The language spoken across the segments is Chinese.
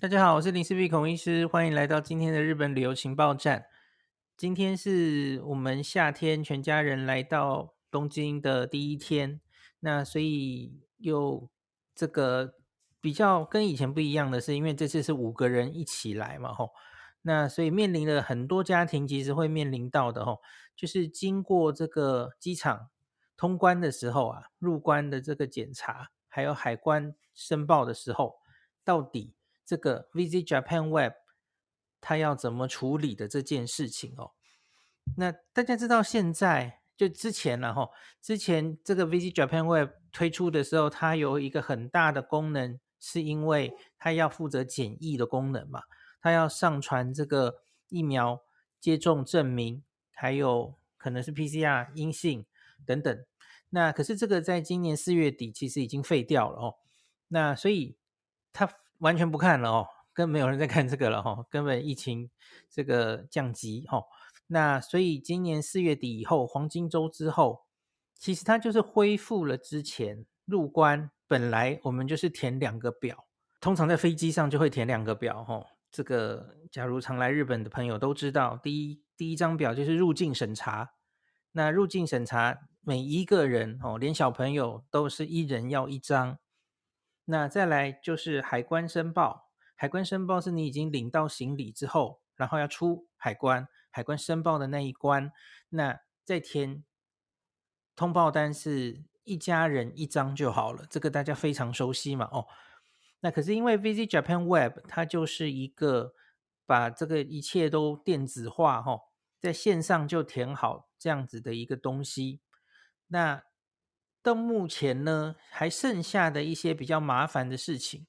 大家好，我是林氏璧孔医师，欢迎来到今天的日本旅游情报站。今天是我们夏天全家人来到东京的第一天，那所以有这个比较跟以前不一样的是，因为这次是五个人一起来嘛，吼，那所以面临了很多家庭其实会面临到的，吼，就是经过这个机场通关的时候啊，入关的这个检查，还有海关申报的时候，到底。这个 VZ Japan Web 它要怎么处理的这件事情哦？那大家知道现在就之前了哈，之前这个 VZ Japan Web 推出的时候，它有一个很大的功能，是因为它要负责检疫的功能嘛，它要上传这个疫苗接种证明，还有可能是 PCR 阴性等等。那可是这个在今年四月底其实已经废掉了哦。那所以它。完全不看了哦，根本没有人在看这个了哈，根本疫情这个降级哈，那所以今年四月底以后，黄金周之后，其实它就是恢复了之前入关本来我们就是填两个表，通常在飞机上就会填两个表哈，这个假如常来日本的朋友都知道，第一第一张表就是入境审查，那入境审查每一个人哦，连小朋友都是一人要一张。那再来就是海关申报，海关申报是你已经领到行李之后，然后要出海关，海关申报的那一关，那再填通报单是一家人一张就好了，这个大家非常熟悉嘛，哦，那可是因为 Visit Japan Web 它就是一个把这个一切都电子化，哈，在线上就填好这样子的一个东西，那。到目前呢，还剩下的一些比较麻烦的事情。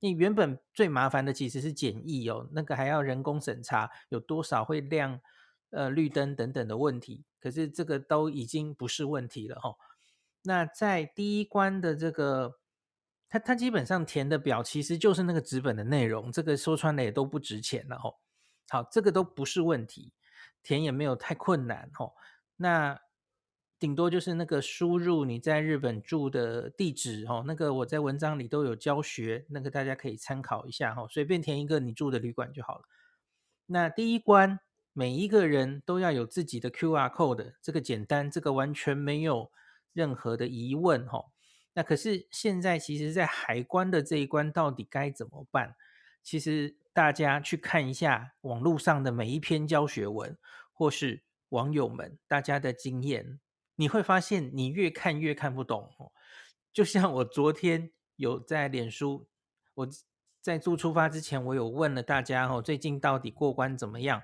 你原本最麻烦的其实是检疫哦，那个还要人工审查，有多少会亮呃绿灯等等的问题。可是这个都已经不是问题了、哦。那在第一关的这个，他他基本上填的表其实就是那个纸本的内容，这个说穿了也都不值钱了哦。好，这个都不是问题，填也没有太困难哦。那顶多就是那个输入你在日本住的地址哦，那个我在文章里都有教学，那个大家可以参考一下哈，随便填一个你住的旅馆就好了。那第一关每一个人都要有自己的 QR code，这个简单，这个完全没有任何的疑问哈。那可是现在其实，在海关的这一关到底该怎么办？其实大家去看一下网络上的每一篇教学文，或是网友们大家的经验。你会发现，你越看越看不懂。就像我昨天有在脸书，我在做出发之前，我有问了大家哦，最近到底过关怎么样？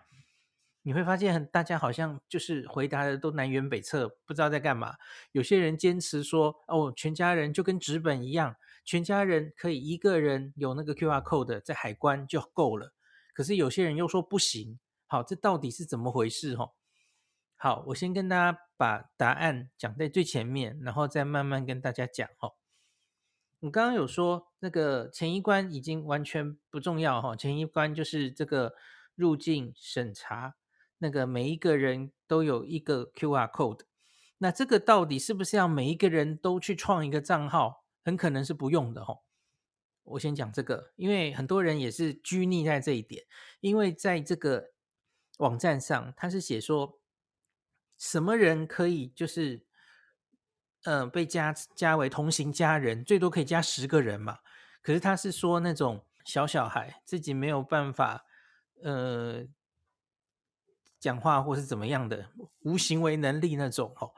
你会发现，大家好像就是回答的都南辕北辙，不知道在干嘛。有些人坚持说，哦，全家人就跟纸本一样，全家人可以一个人有那个 QR code 在海关就够了。可是有些人又说不行。好，这到底是怎么回事？哈。好，我先跟大家把答案讲在最前面，然后再慢慢跟大家讲哦。我刚刚有说那个前一关已经完全不重要哈，前一关就是这个入境审查，那个每一个人都有一个 QR code，那这个到底是不是要每一个人都去创一个账号？很可能是不用的哈。我先讲这个，因为很多人也是拘泥在这一点，因为在这个网站上，他是写说。什么人可以就是，嗯、被加加为同行家人，最多可以加十个人嘛。可是他是说那种小小孩自己没有办法，呃，讲话或是怎么样的无行为能力那种哦。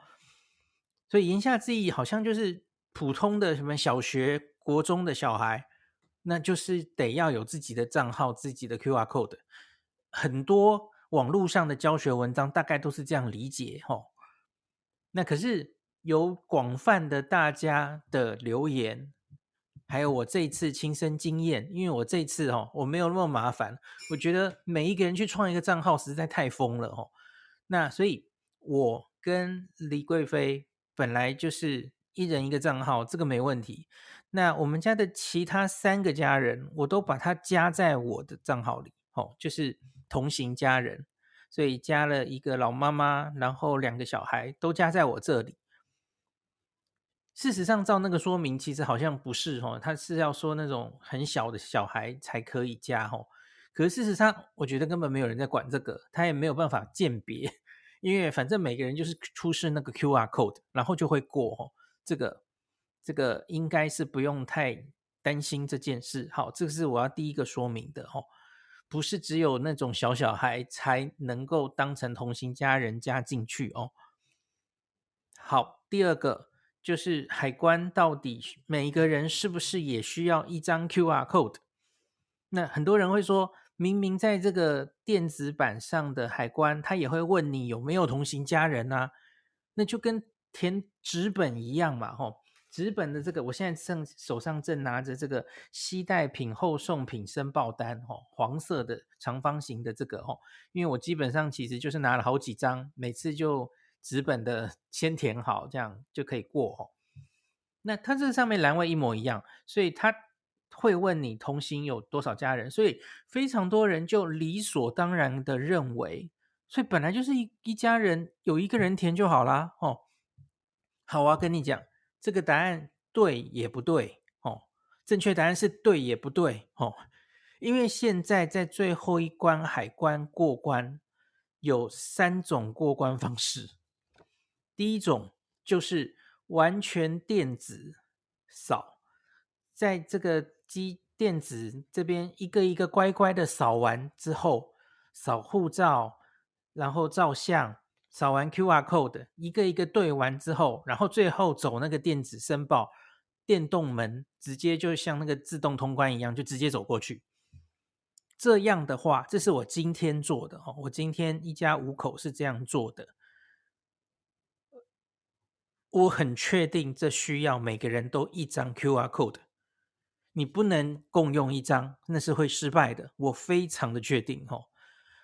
所以言下之意好像就是普通的什么小学、国中的小孩，那就是得要有自己的账号、自己的 QR code，很多。网络上的教学文章大概都是这样理解齁，那可是有广泛的大家的留言，还有我这一次亲身经验，因为我这一次齁我没有那么麻烦，我觉得每一个人去创一个账号实在太疯了齁，那所以我跟李贵妃本来就是一人一个账号，这个没问题。那我们家的其他三个家人，我都把它加在我的账号里，齁，就是。同行家人，所以加了一个老妈妈，然后两个小孩都加在我这里。事实上，照那个说明，其实好像不是哦，他是要说那种很小的小孩才可以加哦。可是事实上，我觉得根本没有人在管这个，他也没有办法鉴别，因为反正每个人就是出示那个 QR code，然后就会过哦。这个这个应该是不用太担心这件事。好，这个是我要第一个说明的哦，不是只有那种小小孩才能够当成同行家人加进去哦。好，第二个就是海关到底每一个人是不是也需要一张 QR code？那很多人会说，明明在这个电子版上的海关，他也会问你有没有同行家人啊？那就跟填纸本一样嘛，吼，纸本的这个，我现在正手上正拿着这个西带品后送品申报单，哦，黄色的长方形的这个，哦，因为我基本上其实就是拿了好几张，每次就。纸本的 先填好，这样就可以过哦。那它这上面栏位一模一样，所以他会问你同行有多少家人，所以非常多人就理所当然的认为，所以本来就是一一家人，有一个人填就好啦。哦。好啊，跟你讲，这个答案对也不对哦，正确答案是对也不对哦，因为现在在最后一关海关过关有三种过关方式。第一种就是完全电子扫，在这个机电子这边一个一个乖乖的扫完之后，扫护照，然后照相，扫完 QR code，一个一个对完之后，然后最后走那个电子申报，电动门直接就像那个自动通关一样，就直接走过去。这样的话，这是我今天做的哦，我今天一家五口是这样做的。我很确定，这需要每个人都一张 QR code，你不能共用一张，那是会失败的。我非常的确定哦。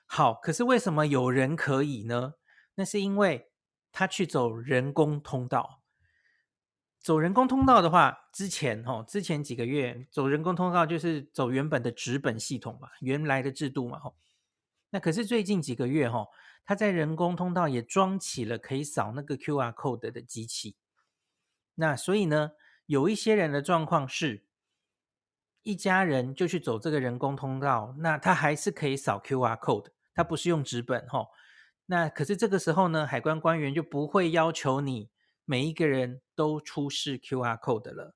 好，可是为什么有人可以呢？那是因为他去走人工通道。走人工通道的话，之前哦，之前几个月走人工通道就是走原本的纸本系统嘛，原来的制度嘛。哦那可是最近几个月哈。他在人工通道也装起了可以扫那个 QR code 的机器，那所以呢，有一些人的状况是，一家人就去走这个人工通道，那他还是可以扫 QR code，他不是用纸本齁。那可是这个时候呢，海关官员就不会要求你每一个人都出示 QR code 了，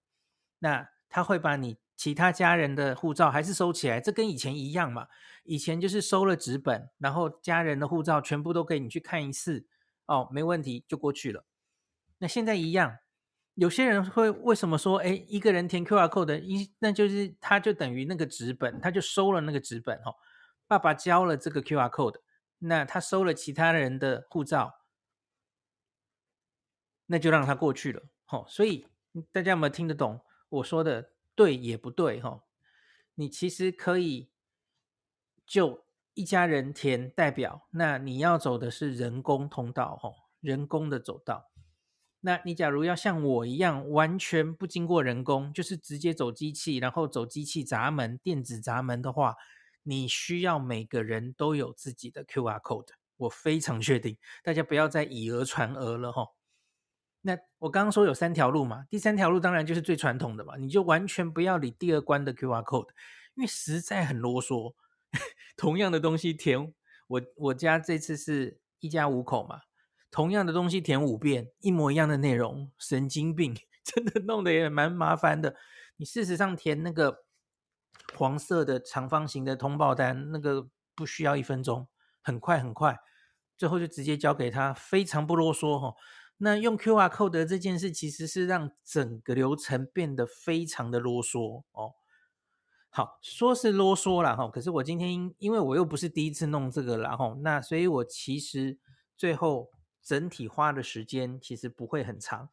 那他会把你。其他家人的护照还是收起来，这跟以前一样嘛。以前就是收了纸本，然后家人的护照全部都给你去看一次，哦，没问题就过去了。那现在一样，有些人会为什么说，哎，一个人填 QR code 的，一那就是他就等于那个纸本，他就收了那个纸本哦。爸爸交了这个 QR code，那他收了其他人的护照，那就让他过去了。哦，所以大家有没有听得懂我说的？对也不对哈，你其实可以就一家人填代表，那你要走的是人工通道哈，人工的走道。那你假如要像我一样完全不经过人工，就是直接走机器，然后走机器闸门、电子闸门的话，你需要每个人都有自己的 QR code。我非常确定，大家不要再以讹传讹了哈。那我刚刚说有三条路嘛，第三条路当然就是最传统的嘛，你就完全不要理第二关的 QR code，因为实在很啰嗦。同样的东西填，我我家这次是一家五口嘛，同样的东西填五遍，一模一样的内容，神经病，真的弄得也蛮麻烦的。你事实上填那个黄色的长方形的通报单，那个不需要一分钟，很快很快，最后就直接交给他，非常不啰嗦哈。那用 QR code 的这件事，其实是让整个流程变得非常的啰嗦哦。好，说是啰嗦啦哈，可是我今天因因为我又不是第一次弄这个啦哈，那所以我其实最后整体花的时间其实不会很长，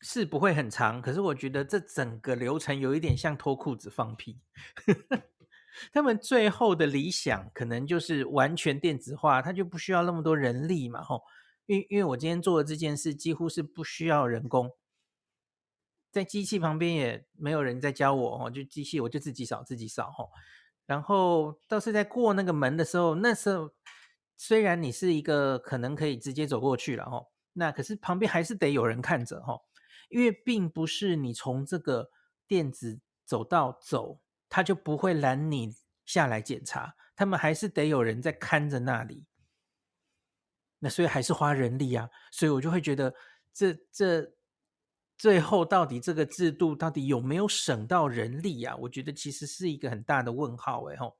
是不会很长。可是我觉得这整个流程有一点像脱裤子放屁。他们最后的理想可能就是完全电子化，他就不需要那么多人力嘛吼。因因为我今天做的这件事几乎是不需要人工，在机器旁边也没有人在教我哦，就机器我就自己扫自己扫吼。然后倒是在过那个门的时候，那时候虽然你是一个可能可以直接走过去了吼，那可是旁边还是得有人看着哦，因为并不是你从这个电子走道走，他就不会拦你下来检查，他们还是得有人在看着那里。那所以还是花人力啊，所以我就会觉得这这最后到底这个制度到底有没有省到人力啊？我觉得其实是一个很大的问号哎吼。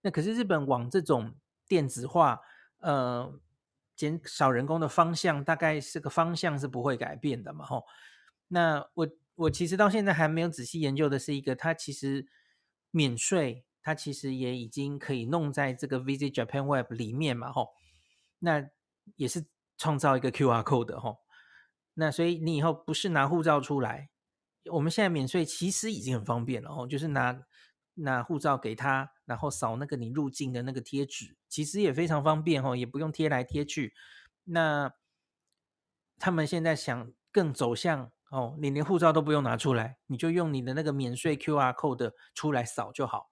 那可是日本往这种电子化，呃，减少人工的方向，大概是个方向是不会改变的嘛吼。那我我其实到现在还没有仔细研究的是一个，它其实免税，它其实也已经可以弄在这个 Visit Japan Web 里面嘛吼。那也是创造一个 QR code 的齁，那所以你以后不是拿护照出来，我们现在免税其实已经很方便了哦，就是拿拿护照给他，然后扫那个你入境的那个贴纸，其实也非常方便哦，也不用贴来贴去。那他们现在想更走向哦，你连护照都不用拿出来，你就用你的那个免税 QR code 出来扫就好。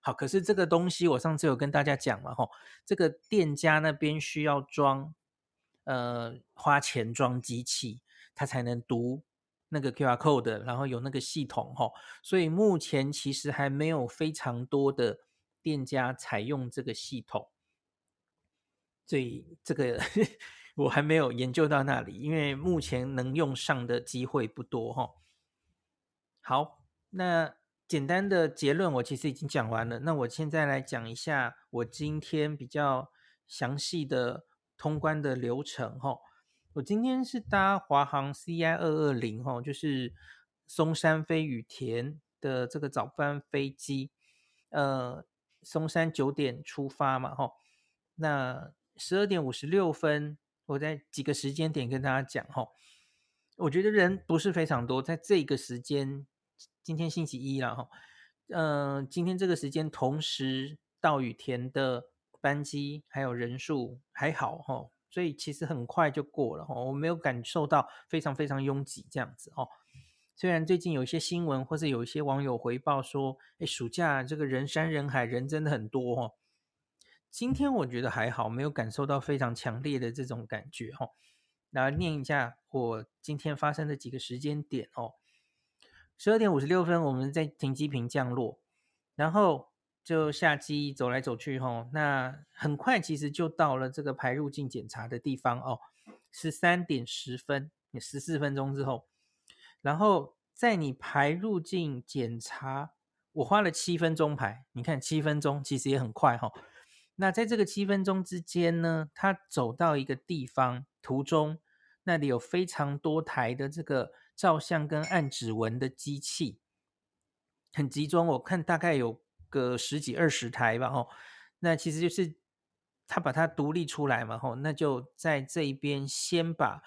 好，可是这个东西我上次有跟大家讲了吼，这个店家那边需要装，呃，花钱装机器，它才能读那个 QR code，然后有那个系统吼，所以目前其实还没有非常多的店家采用这个系统，所以这个 我还没有研究到那里，因为目前能用上的机会不多哈。好，那。简单的结论我其实已经讲完了，那我现在来讲一下我今天比较详细的通关的流程哈。我今天是搭华航 CI 二二零哈，就是松山飞羽田的这个早班飞机，呃，松山九点出发嘛哈，那十二点五十六分，我在几个时间点跟大家讲哈，我觉得人不是非常多，在这个时间。今天星期一了哈，嗯、呃，今天这个时间同时到羽田的班机还有人数还好哈，所以其实很快就过了哈，我没有感受到非常非常拥挤这样子哦。虽然最近有一些新闻或是有一些网友回报说，哎，暑假这个人山人海，人真的很多哈。今天我觉得还好，没有感受到非常强烈的这种感觉哈。来念一下我今天发生的几个时间点哦。十二点五十六分，我们在停机坪降落，然后就下机走来走去，吼，那很快其实就到了这个排入境检查的地方哦。十三点十分，十四分钟之后，然后在你排入境检查，我花了七分钟排，你看七分钟其实也很快哈。那在这个七分钟之间呢，他走到一个地方途中，那里有非常多台的这个。照相跟按指纹的机器很集中，我看大概有个十几二十台吧，吼，那其实就是他把它独立出来嘛，吼，那就在这一边先把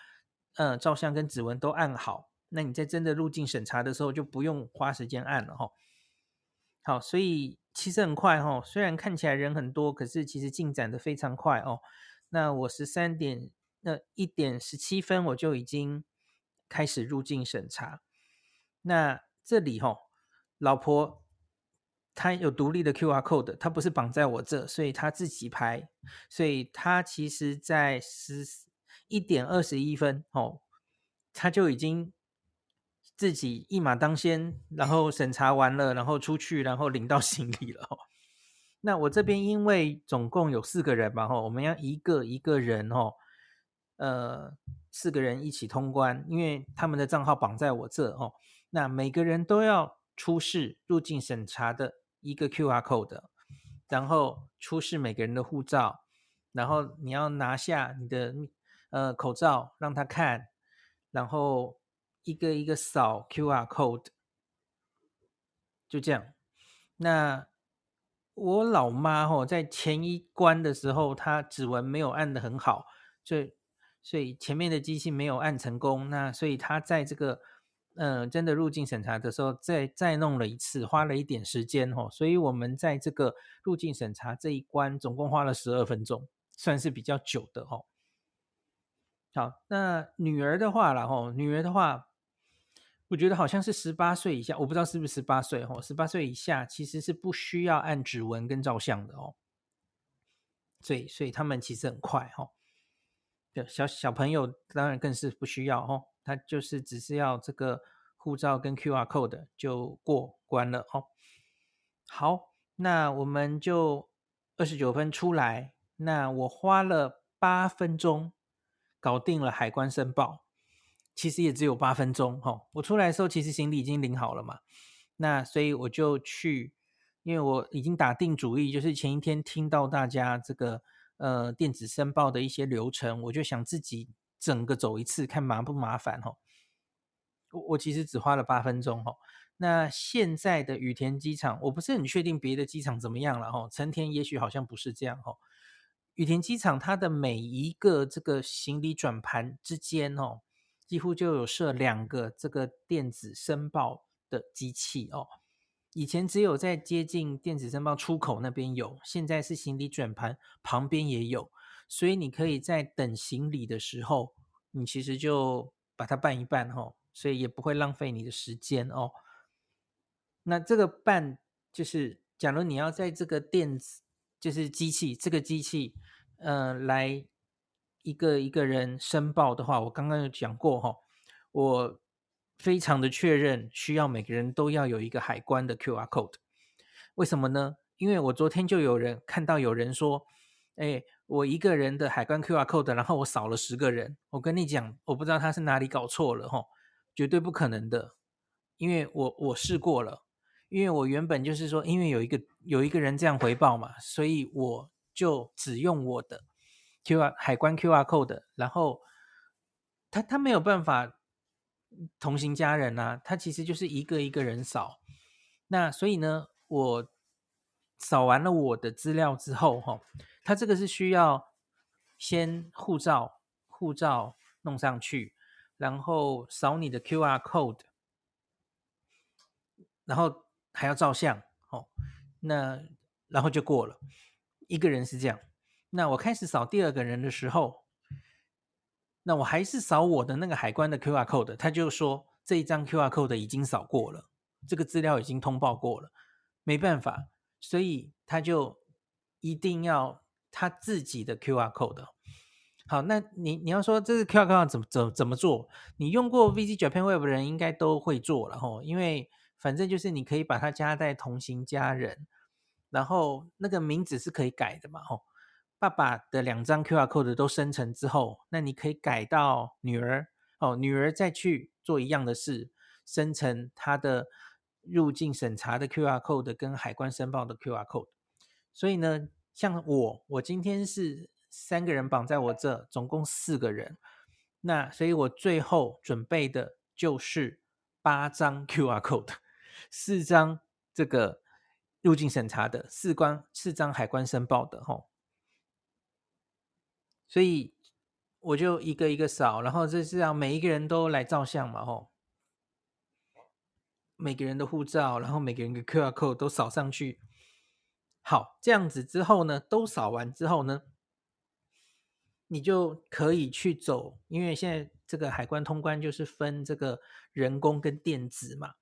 呃照相跟指纹都按好，那你在真的入境审查的时候就不用花时间按了，吼。好，所以其实很快，吼，虽然看起来人很多，可是其实进展的非常快哦。那我十三点那一点十七分我就已经。开始入境审查，那这里哈，老婆他有独立的 QR code，他不是绑在我这，所以他自己排，所以他其实在十一点二十一分哦，他就已经自己一马当先，然后审查完了，然后出去，然后领到 行李了。那我这边因为总共有四个人嘛，哈，我们要一个一个人哦。呃，四个人一起通关，因为他们的账号绑在我这哦。那每个人都要出示入境审查的一个 QR code，然后出示每个人的护照，然后你要拿下你的呃口罩让他看，然后一个一个扫 QR code，就这样。那我老妈哦，在前一关的时候，她指纹没有按的很好，所以。所以前面的机器没有按成功，那所以她在这个嗯、真的入境审查的时候再再弄了一次，花了一点时间哦。所以我们在这个入境审查这一关总共花了十二分钟，算是比较久的哦。好，那女儿的话了哦，女儿的话，我觉得好像是十八岁以下，我不知道是不是十八岁哦，十八岁以下其实是不需要按指纹跟照相的哦。所以所以他们其实很快哦。小小朋友当然更是不需要哦。它就是只是要这个护照跟 QR code 就过关了哦。好，那我们就二十九分出来，那我花了八分钟搞定了海关申报，其实也只有八分钟哦。我出来的时候，其实行李已经领好了嘛，那所以我就去，因为我已经打定主意，就是前一天听到大家这个呃电子申报的一些流程，我就想自己整个走一次，看麻不麻烦哦。我我其实只花了八分钟哦。那现在的羽田机场，我不是很确定别的机场怎么样了哈。成田也许好像不是这样哈。羽田机场它的每一个这个行李转盘之间哦，几乎就有设两个这个电子申报的机器哦。以前只有在接近电子申报出口那边有，现在是行李转盘旁边也有，所以你可以在等行李的时候，你其实就把它办一办哈，所以也不会浪费你的时间哦。那这个办就是，假如你要在这个电子就是机器这个机器，呃，来一个一个人申报的话，我刚刚有讲过哈，我非常的确认需要每个人都要有一个海关的 QR code，为什么呢？因为我昨天就有人看到有人说，哎，我一个人的海关 QR code，然后我扫了十个人，我跟你讲，我不知道他是哪里搞错了哈，绝对不可能的，因为我我试过了。因为我原本就是说，因为有一个有一个人这样回报嘛，所以我就只用我的 QR 海关 QR code，然后他他没有办法同行家人啊，他其实就是一个一个人扫。那所以呢，我扫完了我的资料之后，哈，他这个是需要先护照护照弄上去，然后扫你的 QR code，然后。还要照相哦，那然后就过了。一个人是这样，那我开始扫第二个人的时候，那我还是扫我的那个海关的 QR code，他就说这一张 QR code 已经扫过了，这个资料已经通报过了，没办法，所以他就一定要他自己的 QR code。好，那你你要说这个 QR code 怎么怎怎么做？你用过 VG Japan Web 的人应该都会做了吼，因为。反正就是你可以把它加在同行家人，然后那个名字是可以改的嘛，吼。爸爸的两张 QR code 都生成之后，那你可以改到女儿，哦，女儿再去做一样的事，生成她的入境审查的 QR code 跟海关申报的 QR code。所以呢，像我，我今天是三个人绑在我这，总共四个人，那所以我最后准备的就是八张 QR code。四张这个入境审查的，四关四张海关申报的吼，所以我就一个一个扫，然后这是要每一个人都来照相嘛吼，每个人的护照，然后每个人的 QR code 都扫上去。好，这样子之后呢，都扫完之后呢，你就可以去走，因为现在这个海关通关就是分这个人工跟电子嘛。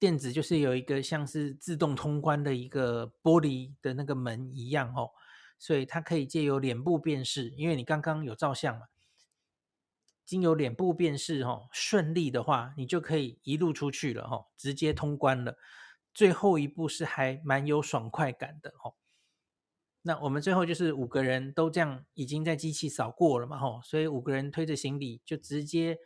电子就是有一个像是自动通关的一个玻璃的那个门一样哦，所以它可以借由脸部辨识，因为你刚刚有照相嘛，经由脸部辨识哦，顺利的话，你就可以一路出去了哦，直接通关了。最后一步是还蛮有爽快感的哦。那我们最后就是五个人都这样已经在机器扫过了嘛吼，所以五个人推着行李就直接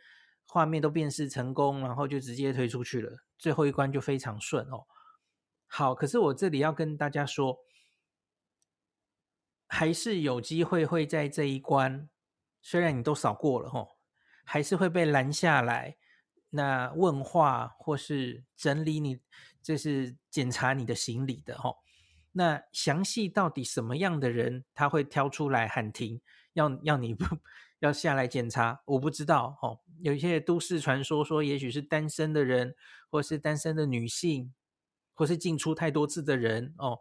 画面都辨识成功，然后就直接推出去了。最后一关就非常顺哦。好，可是我这里要跟大家说，还是有机会会在这一关，虽然你都扫过了哦，还是会被拦下来，那问话或是整理你，这是检查你的行李的哦。那详细到底什么样的人他会挑出来喊停，要要你不要下来检查？我不知道哦。有一些都市传说说，也许是单身的人，或是单身的女性，或是进出太多次的人哦，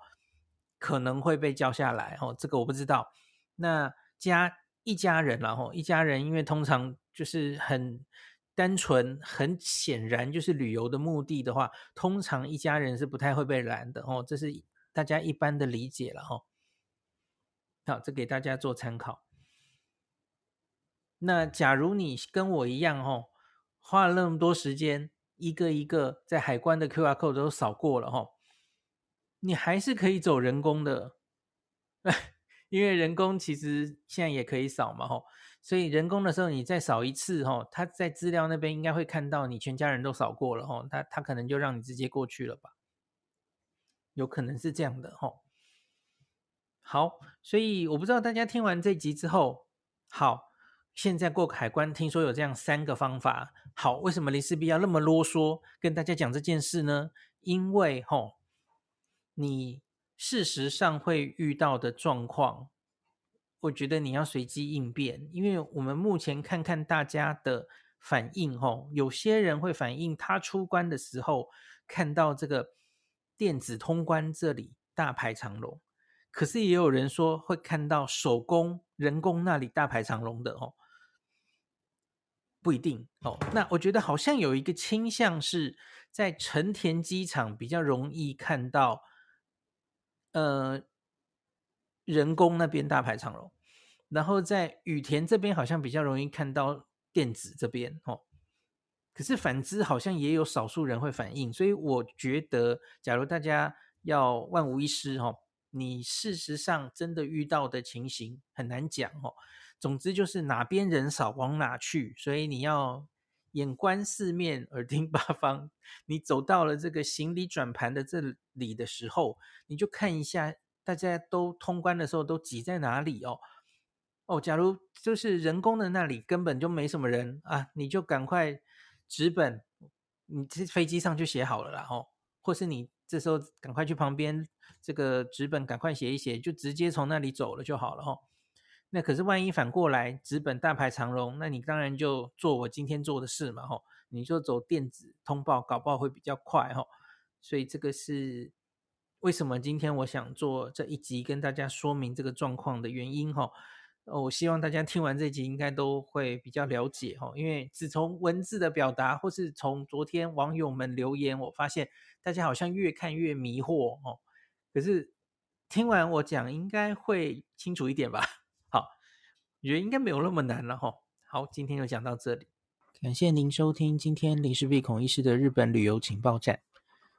可能会被叫下来哦。这个我不知道。那家一家人然后一家人，因为通常就是很单纯，很显然就是旅游的目的的话，通常一家人是不太会被拦的哦。这是大家一般的理解了哦。好，这给大家做参考。那假如你跟我一样哦，花了那么多时间，一个一个在海关的 QR code 都扫过了哈，你还是可以走人工的，因为人工其实现在也可以扫嘛哈，所以人工的时候你再扫一次哈，他在资料那边应该会看到你全家人都扫过了哈，他他可能就让你直接过去了吧，有可能是这样的哈。好，所以我不知道大家听完这集之后，好。现在过海关，听说有这样三个方法。好，为什么林氏璧要那么啰嗦跟大家讲这件事呢？因为吼，你事实上会遇到的状况，我觉得你要随机应变。因为我们目前看看大家的反应，吼，有些人会反映他出关的时候看到这个电子通关这里大排长龙，可是也有人说会看到手工人工那里大排长龙的，哦。不一定哦，那我觉得好像有一个倾向是在成田机场比较容易看到，呃，人工那边大排长龙，然后在羽田这边好像比较容易看到电子这边哦，可是反之好像也有少数人会反应，所以我觉得假如大家要万无一失哦，你事实上真的遇到的情形很难讲哦。总之就是哪边人少往哪去，所以你要眼观四面，耳听八方。你走到了这个行李转盘的这里的时候，你就看一下大家都通关的时候都挤在哪里哦。哦，假如就是人工的那里根本就没什么人啊，你就赶快纸本，你这飞机上就写好了啦哦，或是你这时候赶快去旁边这个纸本赶快写一写，就直接从那里走了就好了哦。那可是万一反过来纸本大排长龙，那你当然就做我今天做的事嘛，吼，你就走电子通报，搞不好会比较快，吼。所以这个是为什么今天我想做这一集跟大家说明这个状况的原因，吼。我希望大家听完这集应该都会比较了解，吼，因为只从文字的表达，或是从昨天网友们留言，我发现大家好像越看越迷惑，吼。可是听完我讲，应该会清楚一点吧。好我觉得应该没有那么难了哈。好，今天就讲到这里，感谢您收听今天林氏璧孔医师的日本旅游情报站。